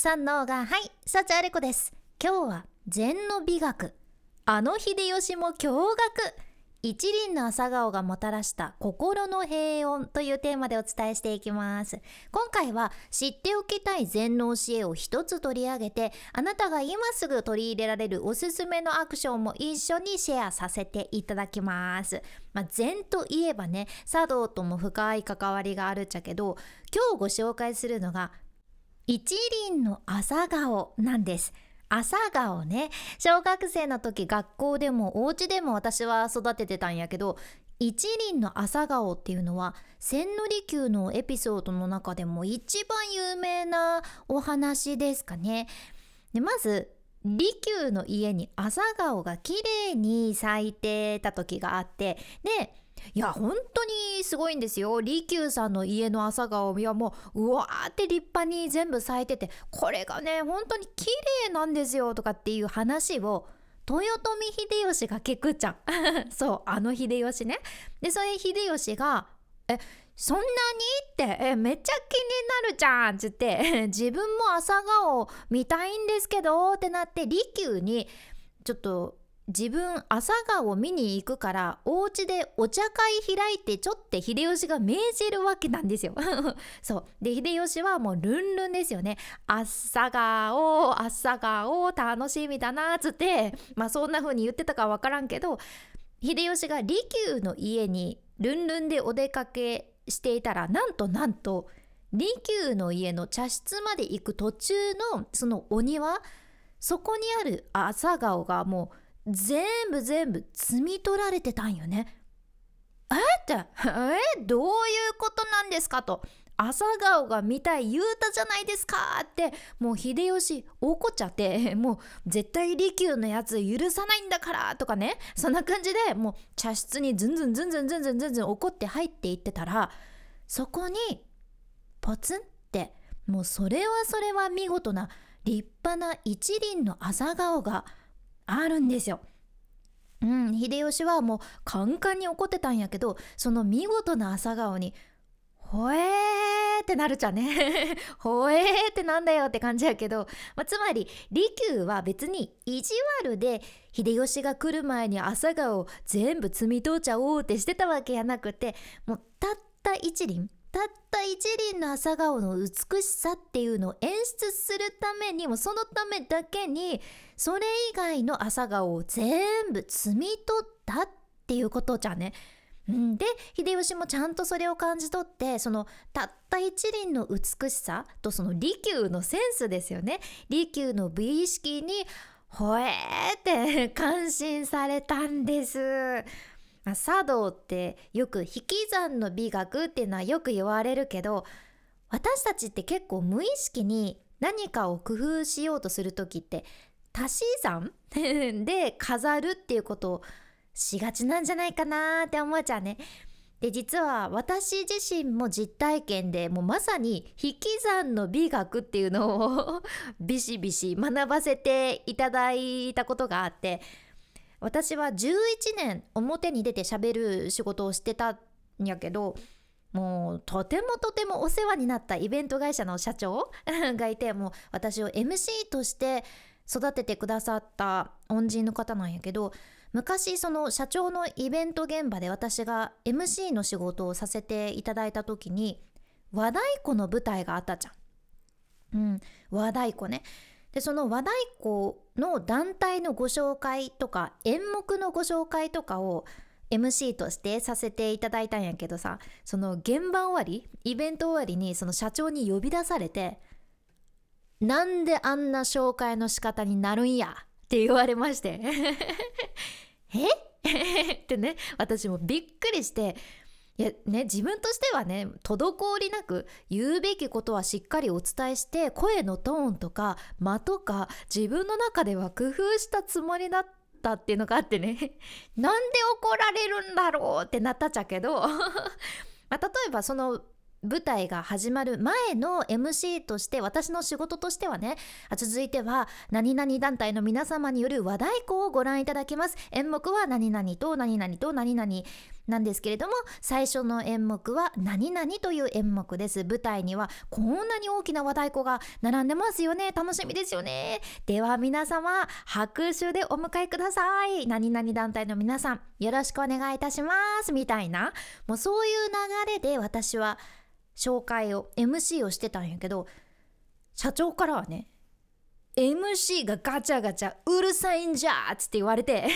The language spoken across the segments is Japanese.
三能がはい幸あれ子です。今日は禅の美学。あの秀吉も驚愕。一輪の朝顔がもたらした心の平穏というテーマでお伝えしていきます。今回は知っておきたい禅の教えを一つ取り上げてあなたが今すぐ取り入れられるおすすめのアクションも一緒にシェアさせていただきます。まあ、禅といえばね茶道とも深い関わりがあるっちゃけど今日ご紹介するのが一輪の朝顔なんです。朝顔ね。小学生の時学校でもお家でも私は育ててたんやけど一輪の朝顔っていうのは千利休のエピソードの中でも一番有名なお話ですかね。でまず利休の家に朝顔が綺麗に咲いてた時があってでいや本当にすごいんですよ利休さんの家の朝顔いやもううわーって立派に全部咲いててこれがね本当に綺麗なんですよとかっていう話を豊臣秀吉が聞くじゃん そうあの秀吉ねでそれ秀吉が「えそんなに?」ってえめっちゃ気になるじゃんっつって 自分も朝顔見たいんですけどってなって利休にちょっと自分朝顔を見に行くからお家でお茶会開いてちょって秀吉が命じるわけなんですよ。そう。で秀吉はもうルンルンですよね。朝顔朝顔楽しみだなっつってまあそんな風に言ってたかわからんけど秀吉が利休の家にルンルンでお出かけしていたらなんとなんと利休の家の茶室まで行く途中のそのお庭そこにある朝顔がもう全部全部摘み取られてたんよね。えってえどういうことなんですかと朝顔が見たい言うたじゃないですかってもう秀吉怒っちゃってもう絶対利休のやつ許さないんだからとかねそんな感じでもう茶室にズンズンズンズンズンズンズンズン怒って入っていってたらそこにポツンってもうそれはそれは見事な立派な一輪の朝顔があるんですよ。うん、秀吉はもうカンカンに怒ってたんやけどその見事な朝顔に「ほえー」ってなるじゃんね「ほえー」ってなんだよって感じやけど、まあ、つまり利休は別に意地悪で秀吉が来る前に朝顔を全部摘み取っちゃおうってしてたわけやなくてもうたった一輪たった一輪の朝顔の美しさっていうのを演出するためにもそのためだけにそれ以外の朝顔を全部摘み取ったっていうことじゃね。で秀吉もちゃんとそれを感じ取ってそのたった一輪の美しさとその利休のセンスですよね利休の美意識にほえーって感心されたんです。まあ、茶道ってよく引き算の美学っていうのはよく言われるけど私たちって結構無意識に何かを工夫しようとする時って足し算 で飾るっていうことをしがちなんじゃないかなって思っちゃうね。で実は私自身も実体験でもうまさに引き算の美学っていうのを ビシビシ学ばせていただいたことがあって私は11年表に出て喋る仕事をしてたんやけどもうとてもとてもお世話になったイベント会社の社長 がいてもう私を MC として育ててくださった恩人の方なんやけど昔その社長のイベント現場で私が MC の仕事をさせていただいた時に和太鼓の舞台があったじゃん。うん、和太鼓ね。でその和太鼓の団体のご紹介とか演目のご紹介とかを MC としてさせていただいたんやけどさその現場終わりイベント終わりにその社長に呼び出されて「なんであんな紹介の仕方になるんや」って言われまして。え？ってね私もびっくりしていやね自分としてはね滞りなく言うべきことはしっかりお伝えして声のトーンとか間とか自分の中では工夫したつもりだったっていうのがあってね。なんで怒られるんだろうってなったっちゃけど。まあ、例えばその舞台が始まる前の MC として私の仕事としてはね続いては何々団体の皆様による和太鼓をご覧いただきます。演目は何々と何々と何々。なんですけれども最初の演目は「何々」という演目です。舞台にはこんなに大きな和太鼓が並んでますよね。楽しみですよね。では皆様拍手でお迎えください。何々団体の皆さんよろしくお願いいたします。みたいな。もうそういう流れで私は紹介を MC をしてたんやけど社長からはね MC がガチャガチャうるさいんじゃっつって言われて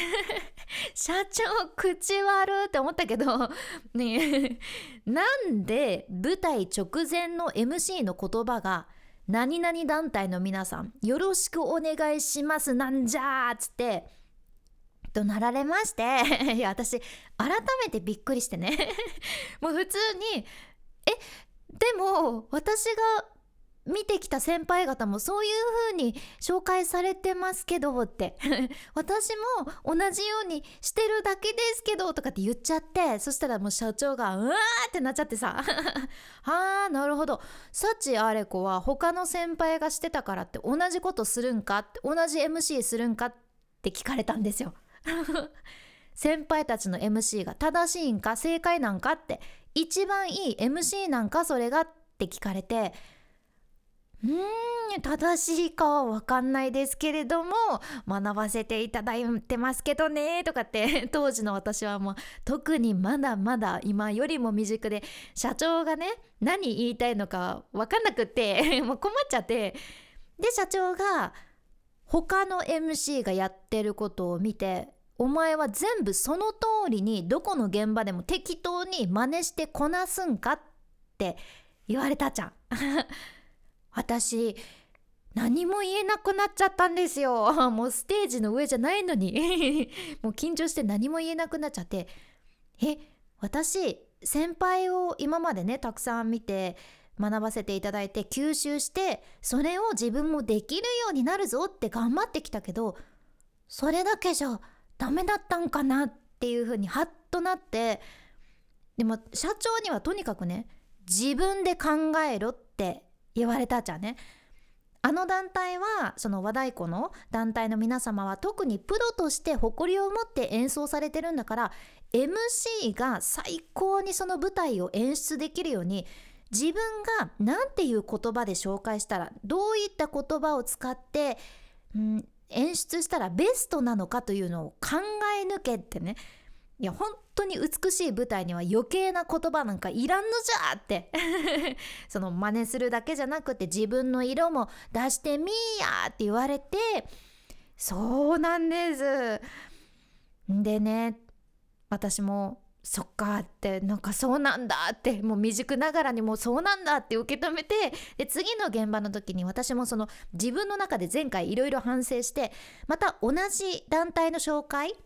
社長口悪って思ったけどねなんで舞台直前の MC の言葉が何々団体の皆さんよろしくお願いしますなんじゃっつって怒鳴られまして いや私改めてびっくりしてね。もう普通にえでも私が見てきた先輩方もそういう風に紹介されてますけどって。私も同じようにしてるだけですけどとかって言っちゃってそしたらもう社長がうわーってなっちゃってさ。は あなるほど。幸あれ子は他の先輩がしてたからって同じことするんかって同じ MC するんかって聞かれたんですよ。先輩たちの MC が正しいんか正解なんかって一番いい MC なんかそれがって聞かれてうーん正しいかは分かんないですけれども学ばせていただいてますけどねとかって 当時の私はもう特にまだまだ今よりも未熟で社長がね何言いたいのか分かんなくって もう困っちゃってで社長が他の MC がやってることを見てお前は全部その通りにどこの現場でも適当に真似してこなすんかって言われたじゃん。私何も言えなくなっちゃったんですよ。もうステージの上じゃないのに。もう緊張して何も言えなくなっちゃって。え私先輩を今までねたくさん見て学ばせていただいて吸収してそれを自分もできるようになるぞって頑張ってきたけどそれだけじゃダメだったんかなっていうふうにハッとなって。でも社長にはとにかくね自分で考えろって言われたじゃね。あの団体はその和太鼓の団体の皆様は特にプロとして誇りを持って演奏されてるんだから MC が最高にその舞台を演出できるように自分が何ていう言葉で紹介したらどういった言葉を使って、うん、演出したらベストなのかというのを考え抜けってねいや本当に美しい舞台には余計な言葉なんかいらんのじゃって。その真似するだけじゃなくて自分の色も出してみーやって言われてそうなんです。でね私もそっかってなんかそうなんだってもう未熟ながらにもうそうなんだって受け止めてで次の現場の時に私もその自分の中で前回いろいろ反省してまた同じ団体の紹介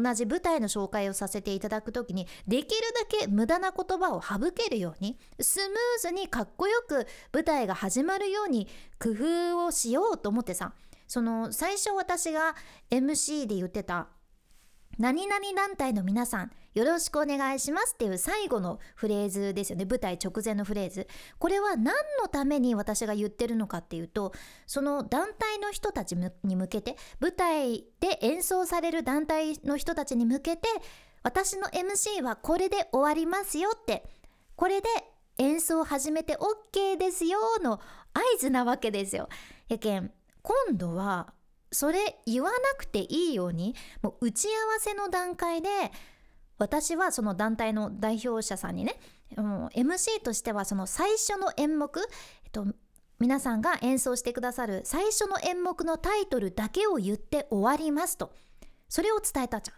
同じ舞台の紹介をさせていただく時にできるだけ無駄な言葉を省けるようにスムーズにかっこよく舞台が始まるように工夫をしようと思ってさその最初私が MC で言ってた何々団体の皆さんよろしくお願いしますっていう最後のフレーズですよね舞台直前のフレーズこれは何のために私が言ってるのかっていうとその団体の人たちに向けて舞台で演奏される団体の人たちに向けて私の MC はこれで終わりますよってこれで演奏を始めて OK ですよの合図なわけですよ。やけん今度はそれ言わなくていいようにもう打ち合わせの段階で私はその団体の代表者さんにね、うん、MC としてはその最初の演目、えっと、皆さんが演奏してくださる最初の演目のタイトルだけを言って終わりますと。それを伝えたじゃん。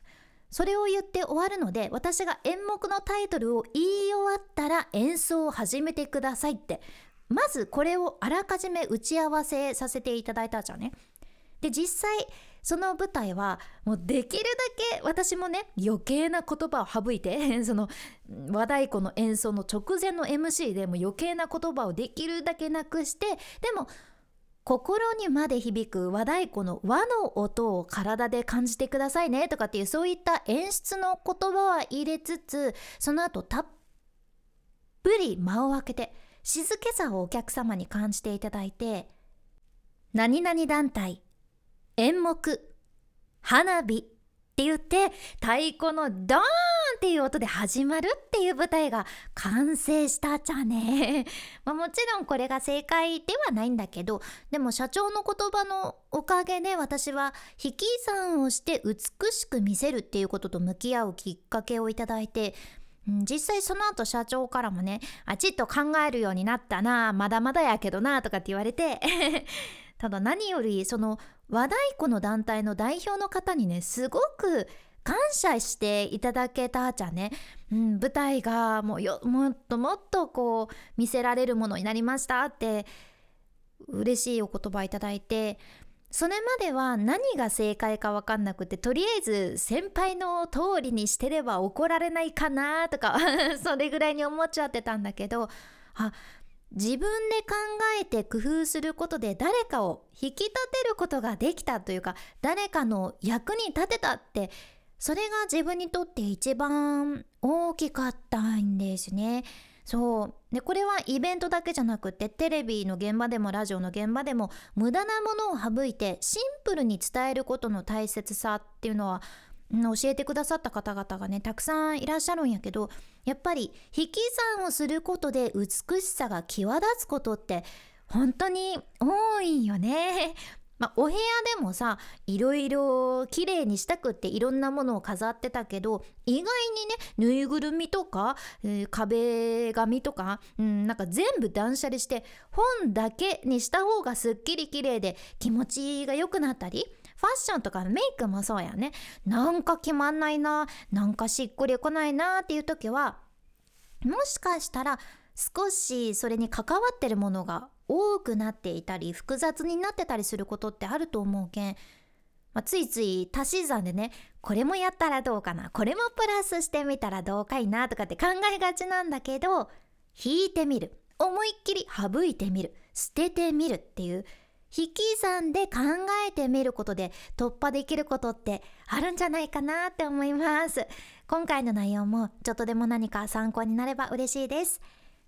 それを言って終わるので私が演目のタイトルを言い終わったら演奏を始めてくださいって。まずこれをあらかじめ打ち合わせさせていただいたじゃんね。で実際その舞台はもうできるだけ私もね余計な言葉を省いて その和太鼓の演奏の直前の MC でも余計な言葉をできるだけなくしてでも心にまで響く和太鼓の和の音を体で感じてくださいねとかっていうそういった演出の言葉は入れつつその後たっぷり間を空けて静けさをお客様に感じていただいて何々団体演目花火って言って太鼓のドーンっていう音で始まるっていう舞台が完成したじゃね。まあ、もちろんこれが正解ではないんだけど、でも社長の言葉のおかげで私は引き算をして美しく見せるっていうことと向き合うきっかけをいただいて、実際その後社長からもね、あちっと考えるようになったな、まだまだやけどな、とかって言われて ただ何よりその和太鼓の団体の代表の方にね、すごく感謝していただけたじゃね、うん、舞台がもうよもっともっとこう見せられるものになりましたって嬉しいお言葉いただいてそれまでは何が正解か分かんなくてとりあえず先輩の通りにしてれば怒られないかなとか それぐらいに思っちゃってたんだけどあ自分で考えて工夫することで誰かを引き立てることができたというか誰かの役に立てたってそれが自分にとって一番大きかったんですね。そうでこれはイベントだけじゃなくてテレビの現場でもラジオの現場でも無駄なものを省いてシンプルに伝えることの大切さっていうのは教えてくださった方々がねたくさんいらっしゃるんやけどやっぱり引き算をすることで美しさが際立つことって本当に多いよね。まあ、お部屋でもさいろいろ綺麗にしたくっていろんなものを飾ってたけど意外にねぬいぐるみとか、えー、壁紙とか、うん、なんか全部断捨離して本だけにした方がすっきり綺麗で気持ちが良くなったりファッションとかメイクもそうやね。なんか決まんないななんかしっくりこないなっていう時はもしかしたら少しそれに関わってるものが多くなっていたり複雑になってたりすることってあると思うけん、まあ、ついつい足し算でねこれもやったらどうかなこれもプラスしてみたらどうかいなとかって考えがちなんだけど引いてみる。思いっきり省いてみる。捨ててみるっていう引き算で考えてみることで突破できることってあるんじゃないかなって思います。今回の内容もちょっとでも何か参考になれば嬉しいです。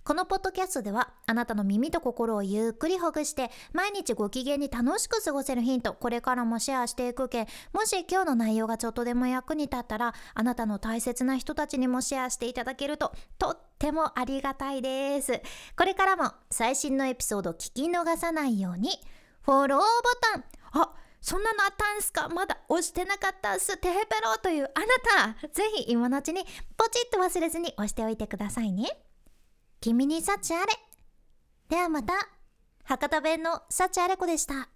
このポッドキャストではあなたの耳と心をゆっくりほぐして毎日ご機嫌に楽しく過ごせるヒントこれからもシェアしていくけもし今日の内容がちょっとでも役に立ったらあなたの大切な人たちにもシェアしていただけるととってもありがたいです。これからも最新のエピソード聞き逃さないように。フォローボタン。あそんなのあったんすか？まだ押してなかったっす。テヘペロというあなた。ぜひ今のうちにポチッと忘れずに押しておいてくださいね。君に幸あれ。ではまた。博多弁の幸あれ子でした。